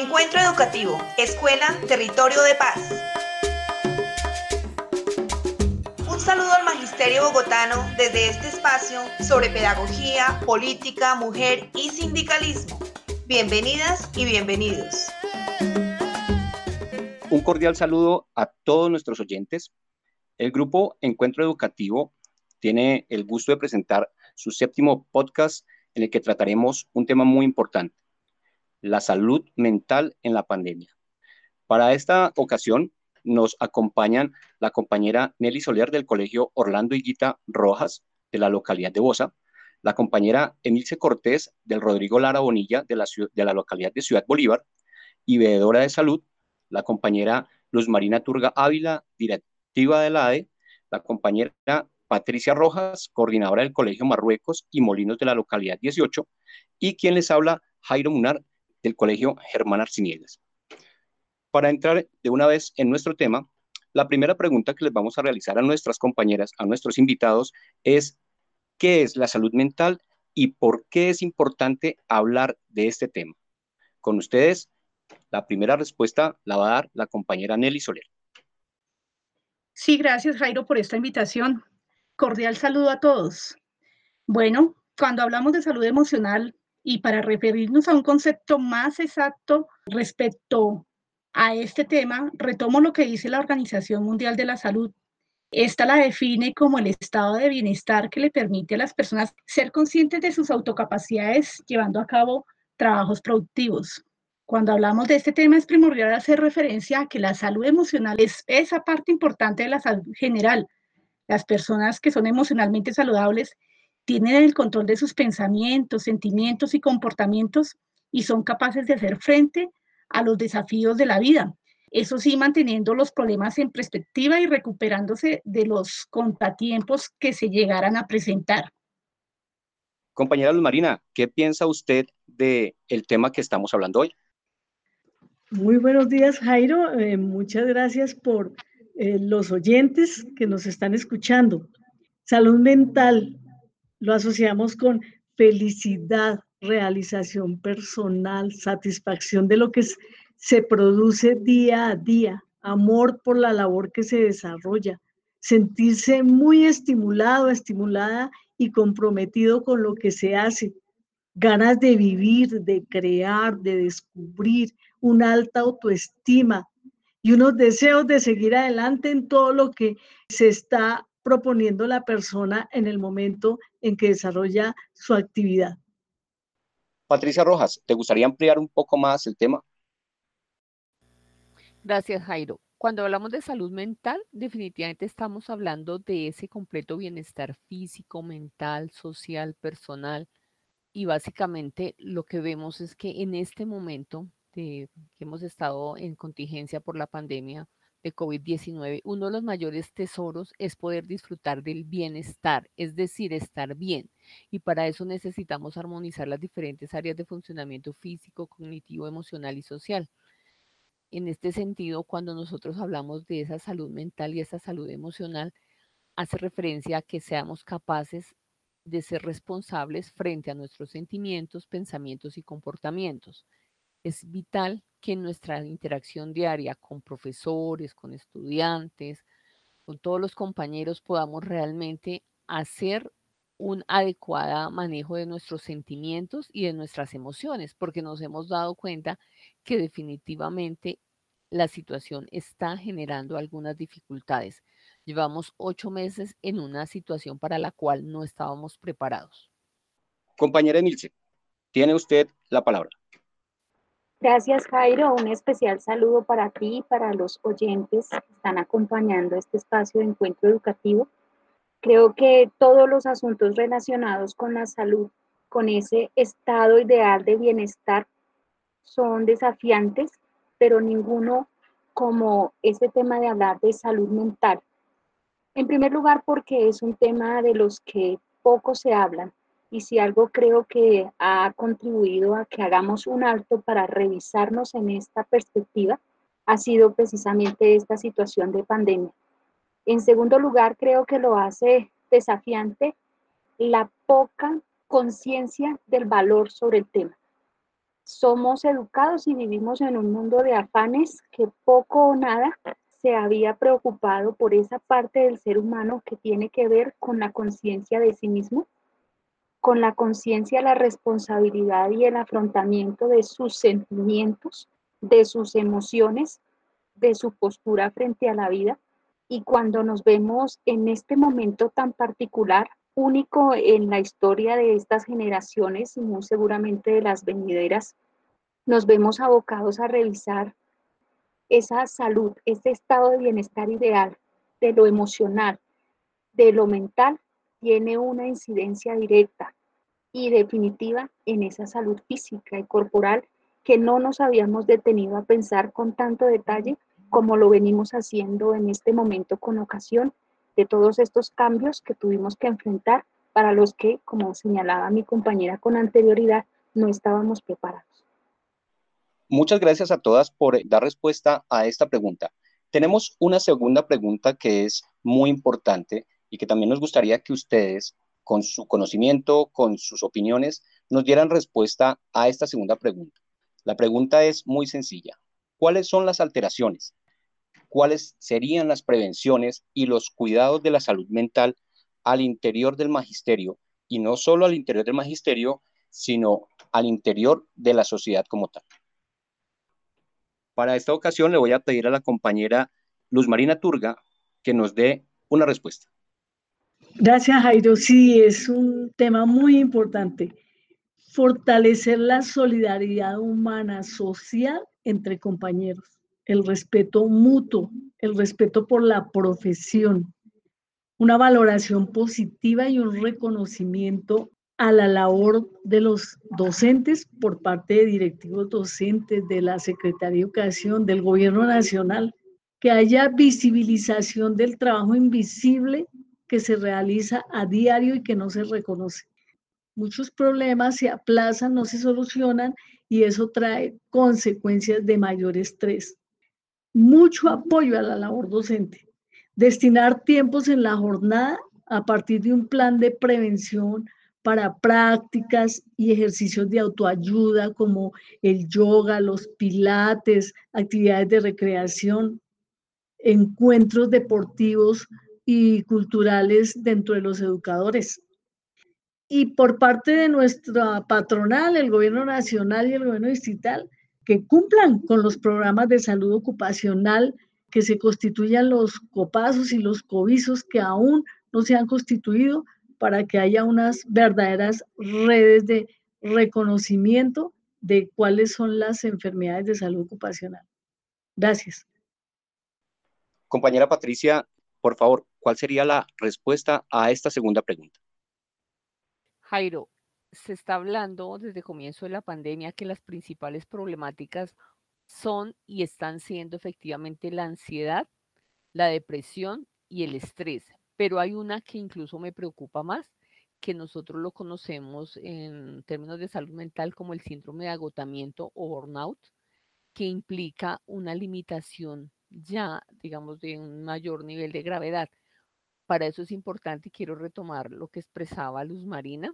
Encuentro Educativo, Escuela, Territorio de Paz. Un saludo al Magisterio Bogotano desde este espacio sobre pedagogía, política, mujer y sindicalismo. Bienvenidas y bienvenidos. Un cordial saludo a todos nuestros oyentes. El grupo Encuentro Educativo tiene el gusto de presentar su séptimo podcast en el que trataremos un tema muy importante, la salud mental en la pandemia. Para esta ocasión nos acompañan la compañera Nelly Soler del Colegio Orlando Higuita Rojas de la localidad de Bosa, la compañera Emilce Cortés del Rodrigo Lara Bonilla de la, de la localidad de Ciudad Bolívar y veedora de salud, la compañera Luz Marina Turga Ávila, directiva de la ADE, la compañera Patricia Rojas, coordinadora del Colegio Marruecos y Molinos de la localidad 18, y quien les habla, Jairo Munar, del Colegio Germán Arciniegas. Para entrar de una vez en nuestro tema, la primera pregunta que les vamos a realizar a nuestras compañeras, a nuestros invitados, es ¿qué es la salud mental y por qué es importante hablar de este tema? Con ustedes, la primera respuesta la va a dar la compañera Nelly Soler. Sí, gracias Jairo por esta invitación. Cordial saludo a todos. Bueno, cuando hablamos de salud emocional, y para referirnos a un concepto más exacto respecto a este tema, retomo lo que dice la Organización Mundial de la Salud. Esta la define como el estado de bienestar que le permite a las personas ser conscientes de sus autocapacidades llevando a cabo trabajos productivos. Cuando hablamos de este tema es primordial hacer referencia a que la salud emocional es esa parte importante de la salud general. Las personas que son emocionalmente saludables tienen el control de sus pensamientos, sentimientos y comportamientos y son capaces de hacer frente a los desafíos de la vida. Eso sí, manteniendo los problemas en perspectiva y recuperándose de los contratiempos que se llegaran a presentar. Compañera Luz Marina, ¿qué piensa usted del el tema que estamos hablando hoy? Muy buenos días, Jairo. Eh, muchas gracias por eh, los oyentes que nos están escuchando. Salud mental lo asociamos con felicidad, realización personal, satisfacción de lo que se produce día a día, amor por la labor que se desarrolla, sentirse muy estimulado, estimulada y comprometido con lo que se hace, ganas de vivir, de crear, de descubrir, una alta autoestima y unos deseos de seguir adelante en todo lo que se está proponiendo la persona en el momento en que desarrolla su actividad. Patricia Rojas, ¿te gustaría ampliar un poco más el tema? Gracias, Jairo. Cuando hablamos de salud mental, definitivamente estamos hablando de ese completo bienestar físico, mental, social, personal. Y básicamente lo que vemos es que en este momento que hemos estado en contingencia por la pandemia, de COVID-19, uno de los mayores tesoros es poder disfrutar del bienestar, es decir, estar bien. Y para eso necesitamos armonizar las diferentes áreas de funcionamiento físico, cognitivo, emocional y social. En este sentido, cuando nosotros hablamos de esa salud mental y esa salud emocional, hace referencia a que seamos capaces de ser responsables frente a nuestros sentimientos, pensamientos y comportamientos. Es vital que en nuestra interacción diaria con profesores, con estudiantes, con todos los compañeros podamos realmente hacer un adecuado manejo de nuestros sentimientos y de nuestras emociones, porque nos hemos dado cuenta que definitivamente la situación está generando algunas dificultades. Llevamos ocho meses en una situación para la cual no estábamos preparados. Compañera Emilce, tiene usted la palabra. Gracias, Jairo. Un especial saludo para ti y para los oyentes que están acompañando este espacio de encuentro educativo. Creo que todos los asuntos relacionados con la salud, con ese estado ideal de bienestar, son desafiantes, pero ninguno como ese tema de hablar de salud mental. En primer lugar, porque es un tema de los que poco se hablan y si algo creo que ha contribuido a que hagamos un alto para revisarnos en esta perspectiva, ha sido precisamente esta situación de pandemia. En segundo lugar, creo que lo hace desafiante la poca conciencia del valor sobre el tema. somos educados y vivimos en un mundo de afanes que poco o nada se había preocupado por esa parte del ser humano que tiene que ver con la conciencia de sí mismo, con la conciencia, la responsabilidad y el afrontamiento de sus sentimientos, de sus emociones, de su postura frente a la vida. Y cuando nos vemos en este momento tan particular, único en la historia de estas generaciones y muy seguramente de las venideras, nos vemos abocados a revisar esa salud, ese estado de bienestar ideal de lo emocional, de lo mental, tiene una incidencia directa y definitiva en esa salud física y corporal que no nos habíamos detenido a pensar con tanto detalle como lo venimos haciendo en este momento con ocasión de todos estos cambios que tuvimos que enfrentar para los que, como señalaba mi compañera con anterioridad, no estábamos preparados. Muchas gracias a todas por dar respuesta a esta pregunta. Tenemos una segunda pregunta que es muy importante y que también nos gustaría que ustedes, con su conocimiento, con sus opiniones, nos dieran respuesta a esta segunda pregunta. La pregunta es muy sencilla. ¿Cuáles son las alteraciones cuáles serían las prevenciones y los cuidados de la salud mental al interior del magisterio, y no solo al interior del magisterio, sino al interior de la sociedad como tal. Para esta ocasión le voy a pedir a la compañera Luz Marina Turga que nos dé una respuesta. Gracias, Jairo. Sí, es un tema muy importante. Fortalecer la solidaridad humana social entre compañeros el respeto mutuo, el respeto por la profesión, una valoración positiva y un reconocimiento a la labor de los docentes por parte de directivos docentes, de la Secretaría de Educación, del Gobierno Nacional, que haya visibilización del trabajo invisible que se realiza a diario y que no se reconoce. Muchos problemas se aplazan, no se solucionan y eso trae consecuencias de mayor estrés mucho apoyo a la labor docente, destinar tiempos en la jornada a partir de un plan de prevención para prácticas y ejercicios de autoayuda como el yoga, los pilates, actividades de recreación, encuentros deportivos y culturales dentro de los educadores. Y por parte de nuestra patronal, el gobierno nacional y el gobierno distrital, que cumplan con los programas de salud ocupacional, que se constituyan los copazos y los covisos que aún no se han constituido para que haya unas verdaderas redes de reconocimiento de cuáles son las enfermedades de salud ocupacional. Gracias. Compañera Patricia, por favor, ¿cuál sería la respuesta a esta segunda pregunta? Jairo, se está hablando desde el comienzo de la pandemia que las principales problemáticas son y están siendo efectivamente la ansiedad, la depresión y el estrés. Pero hay una que incluso me preocupa más, que nosotros lo conocemos en términos de salud mental como el síndrome de agotamiento o burnout, que implica una limitación ya, digamos, de un mayor nivel de gravedad. Para eso es importante y quiero retomar lo que expresaba Luz Marina,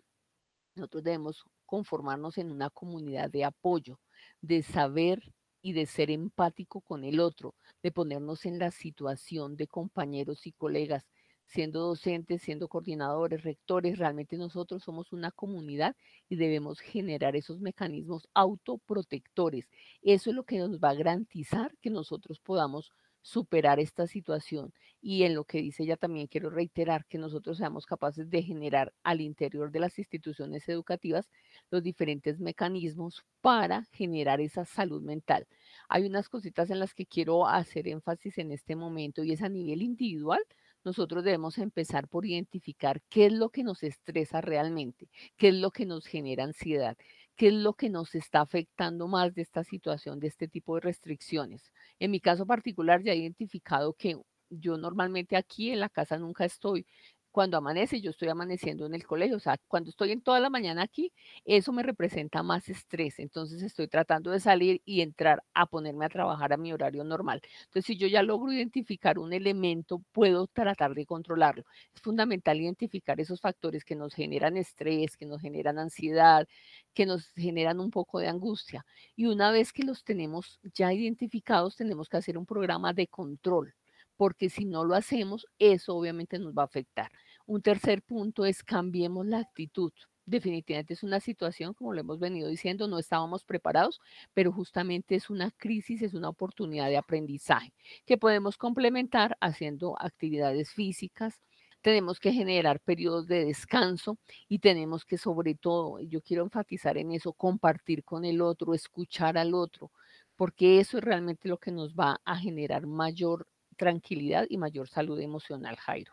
nosotros debemos conformarnos en una comunidad de apoyo, de saber y de ser empático con el otro, de ponernos en la situación de compañeros y colegas, siendo docentes, siendo coordinadores, rectores, realmente nosotros somos una comunidad y debemos generar esos mecanismos autoprotectores. Eso es lo que nos va a garantizar que nosotros podamos superar esta situación. Y en lo que dice ella también quiero reiterar que nosotros seamos capaces de generar al interior de las instituciones educativas los diferentes mecanismos para generar esa salud mental. Hay unas cositas en las que quiero hacer énfasis en este momento y es a nivel individual. Nosotros debemos empezar por identificar qué es lo que nos estresa realmente, qué es lo que nos genera ansiedad, qué es lo que nos está afectando más de esta situación, de este tipo de restricciones. En mi caso particular ya he identificado que yo normalmente aquí en la casa nunca estoy cuando amanece, yo estoy amaneciendo en el colegio, o sea, cuando estoy en toda la mañana aquí, eso me representa más estrés, entonces estoy tratando de salir y entrar a ponerme a trabajar a mi horario normal. Entonces, si yo ya logro identificar un elemento, puedo tratar de controlarlo. Es fundamental identificar esos factores que nos generan estrés, que nos generan ansiedad, que nos generan un poco de angustia. Y una vez que los tenemos ya identificados, tenemos que hacer un programa de control porque si no lo hacemos, eso obviamente nos va a afectar. Un tercer punto es cambiemos la actitud. Definitivamente es una situación, como lo hemos venido diciendo, no estábamos preparados, pero justamente es una crisis, es una oportunidad de aprendizaje que podemos complementar haciendo actividades físicas, tenemos que generar periodos de descanso y tenemos que sobre todo, yo quiero enfatizar en eso, compartir con el otro, escuchar al otro, porque eso es realmente lo que nos va a generar mayor tranquilidad y mayor salud emocional, Jairo.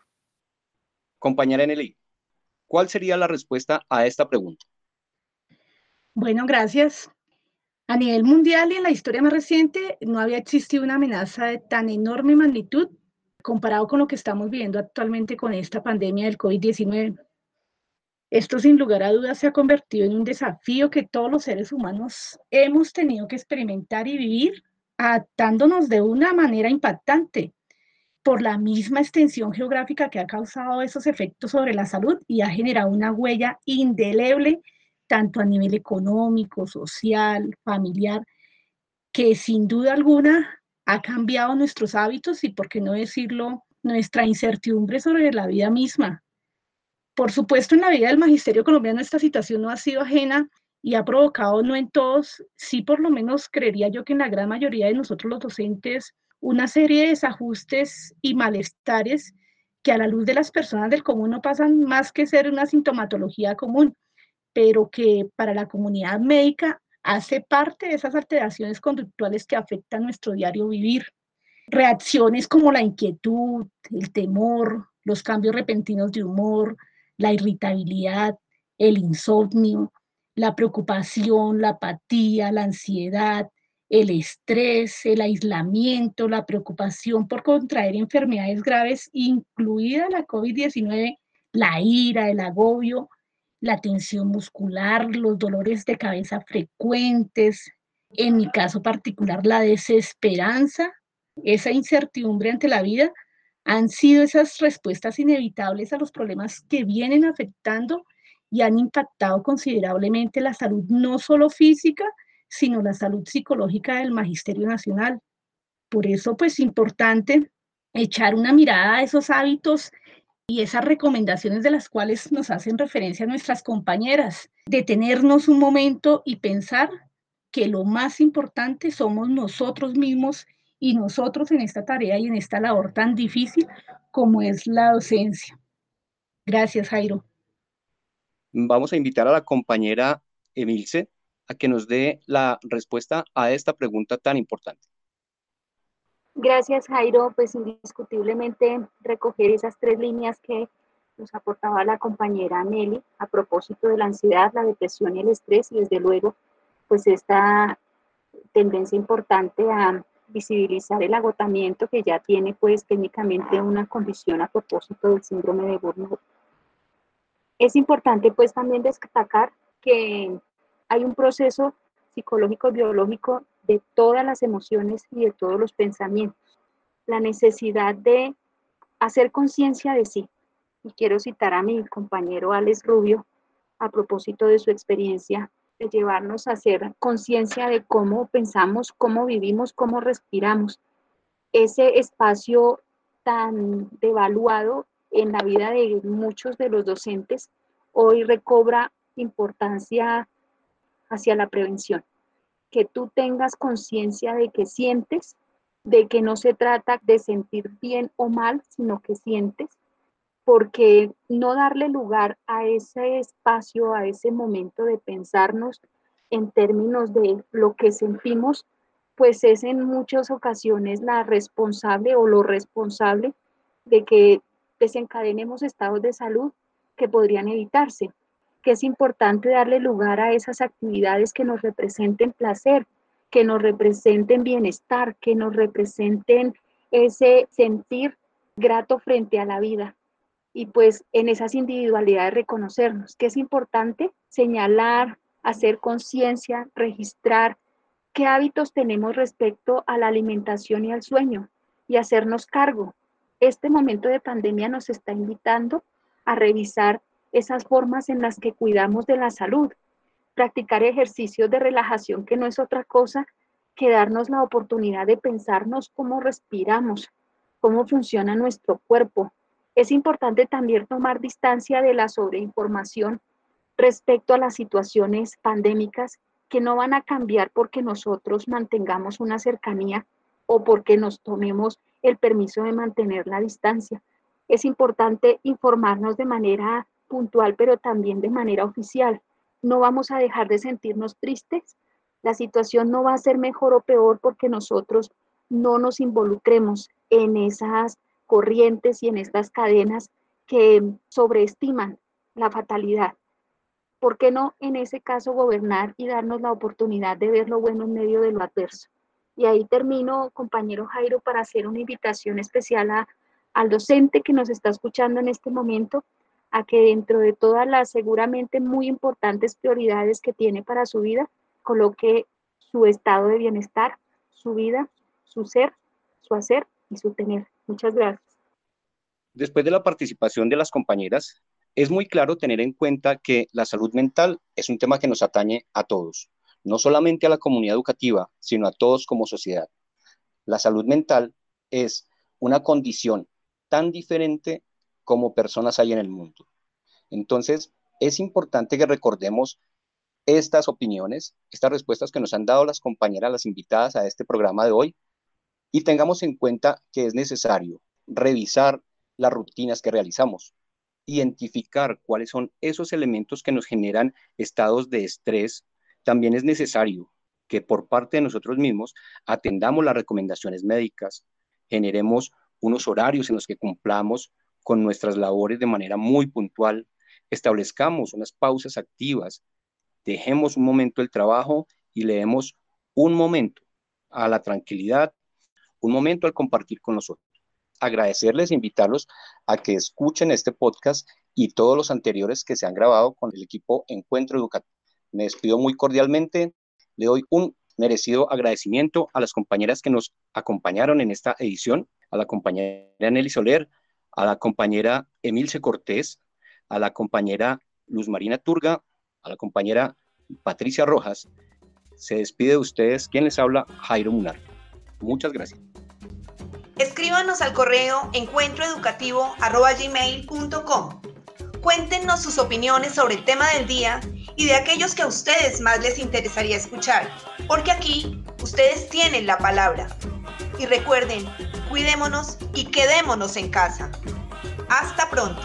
Compañera Nelly, ¿cuál sería la respuesta a esta pregunta? Bueno, gracias. A nivel mundial y en la historia más reciente no había existido una amenaza de tan enorme magnitud comparado con lo que estamos viviendo actualmente con esta pandemia del COVID-19. Esto sin lugar a dudas se ha convertido en un desafío que todos los seres humanos hemos tenido que experimentar y vivir adaptándonos de una manera impactante por la misma extensión geográfica que ha causado esos efectos sobre la salud y ha generado una huella indeleble tanto a nivel económico, social, familiar, que sin duda alguna ha cambiado nuestros hábitos y, por qué no decirlo, nuestra incertidumbre sobre la vida misma. Por supuesto, en la vida del magisterio colombiano esta situación no ha sido ajena y ha provocado, no en todos, sí por lo menos creería yo que en la gran mayoría de nosotros los docentes, una serie de desajustes y malestares que a la luz de las personas del común no pasan más que ser una sintomatología común, pero que para la comunidad médica hace parte de esas alteraciones conductuales que afectan nuestro diario vivir. Reacciones como la inquietud, el temor, los cambios repentinos de humor, la irritabilidad, el insomnio, la preocupación, la apatía, la ansiedad, el estrés, el aislamiento, la preocupación por contraer enfermedades graves, incluida la COVID-19, la ira, el agobio, la tensión muscular, los dolores de cabeza frecuentes, en mi caso particular la desesperanza, esa incertidumbre ante la vida, han sido esas respuestas inevitables a los problemas que vienen afectando y han impactado considerablemente la salud no solo física, sino la salud psicológica del Magisterio Nacional. Por eso, pues, importante echar una mirada a esos hábitos y esas recomendaciones de las cuales nos hacen referencia nuestras compañeras, detenernos un momento y pensar que lo más importante somos nosotros mismos y nosotros en esta tarea y en esta labor tan difícil como es la docencia. Gracias, Jairo. Vamos a invitar a la compañera Emilce a que nos dé la respuesta a esta pregunta tan importante. Gracias, Jairo. Pues indiscutiblemente recoger esas tres líneas que nos aportaba la compañera Nelly a propósito de la ansiedad, la depresión y el estrés, y desde luego, pues esta tendencia importante a visibilizar el agotamiento que ya tiene pues técnicamente una condición a propósito del síndrome de burnout es importante pues también destacar que hay un proceso psicológico biológico de todas las emociones y de todos los pensamientos. La necesidad de hacer conciencia de sí. Y quiero citar a mi compañero Alex Rubio a propósito de su experiencia de llevarnos a hacer conciencia de cómo pensamos, cómo vivimos, cómo respiramos. Ese espacio tan devaluado en la vida de muchos de los docentes hoy recobra importancia hacia la prevención. Que tú tengas conciencia de que sientes, de que no se trata de sentir bien o mal, sino que sientes, porque no darle lugar a ese espacio, a ese momento de pensarnos en términos de lo que sentimos, pues es en muchas ocasiones la responsable o lo responsable de que desencadenemos estados de salud que podrían evitarse, que es importante darle lugar a esas actividades que nos representen placer, que nos representen bienestar, que nos representen ese sentir grato frente a la vida. y pues en esas individualidades reconocernos, que es importante señalar, hacer conciencia, registrar qué hábitos tenemos respecto a la alimentación y al sueño y hacernos cargo. Este momento de pandemia nos está invitando a revisar esas formas en las que cuidamos de la salud, practicar ejercicios de relajación que no es otra cosa que darnos la oportunidad de pensarnos cómo respiramos, cómo funciona nuestro cuerpo. Es importante también tomar distancia de la sobreinformación respecto a las situaciones pandémicas que no van a cambiar porque nosotros mantengamos una cercanía o porque nos tomemos el permiso de mantener la distancia. Es importante informarnos de manera puntual, pero también de manera oficial. No vamos a dejar de sentirnos tristes. La situación no va a ser mejor o peor porque nosotros no nos involucremos en esas corrientes y en estas cadenas que sobreestiman la fatalidad. ¿Por qué no en ese caso gobernar y darnos la oportunidad de ver lo bueno en medio de lo adverso? Y ahí termino, compañero Jairo, para hacer una invitación especial al docente que nos está escuchando en este momento, a que dentro de todas las seguramente muy importantes prioridades que tiene para su vida, coloque su estado de bienestar, su vida, su ser, su hacer y su tener. Muchas gracias. Después de la participación de las compañeras, es muy claro tener en cuenta que la salud mental es un tema que nos atañe a todos, no solamente a la comunidad educativa, sino a todos como sociedad. La salud mental es una condición tan diferente como personas hay en el mundo. Entonces, es importante que recordemos estas opiniones, estas respuestas que nos han dado las compañeras, las invitadas a este programa de hoy, y tengamos en cuenta que es necesario revisar las rutinas que realizamos, identificar cuáles son esos elementos que nos generan estados de estrés, también es necesario que por parte de nosotros mismos atendamos las recomendaciones médicas, generemos unos horarios en los que cumplamos con nuestras labores de manera muy puntual, establezcamos unas pausas activas, dejemos un momento el trabajo y le demos un momento a la tranquilidad, un momento al compartir con nosotros agradecerles invitarlos a que escuchen este podcast y todos los anteriores que se han grabado con el equipo Encuentro Educativo. Me despido muy cordialmente, le doy un merecido agradecimiento a las compañeras que nos acompañaron en esta edición, a la compañera Nelly Soler, a la compañera Emilce Cortés, a la compañera Luz Marina Turga, a la compañera Patricia Rojas. Se despide de ustedes quien les habla, Jairo Munar. Muchas gracias. Escríbanos al correo encuentroeducativo.gmail.com. Cuéntenos sus opiniones sobre el tema del día y de aquellos que a ustedes más les interesaría escuchar, porque aquí ustedes tienen la palabra. Y recuerden, cuidémonos y quedémonos en casa. Hasta pronto.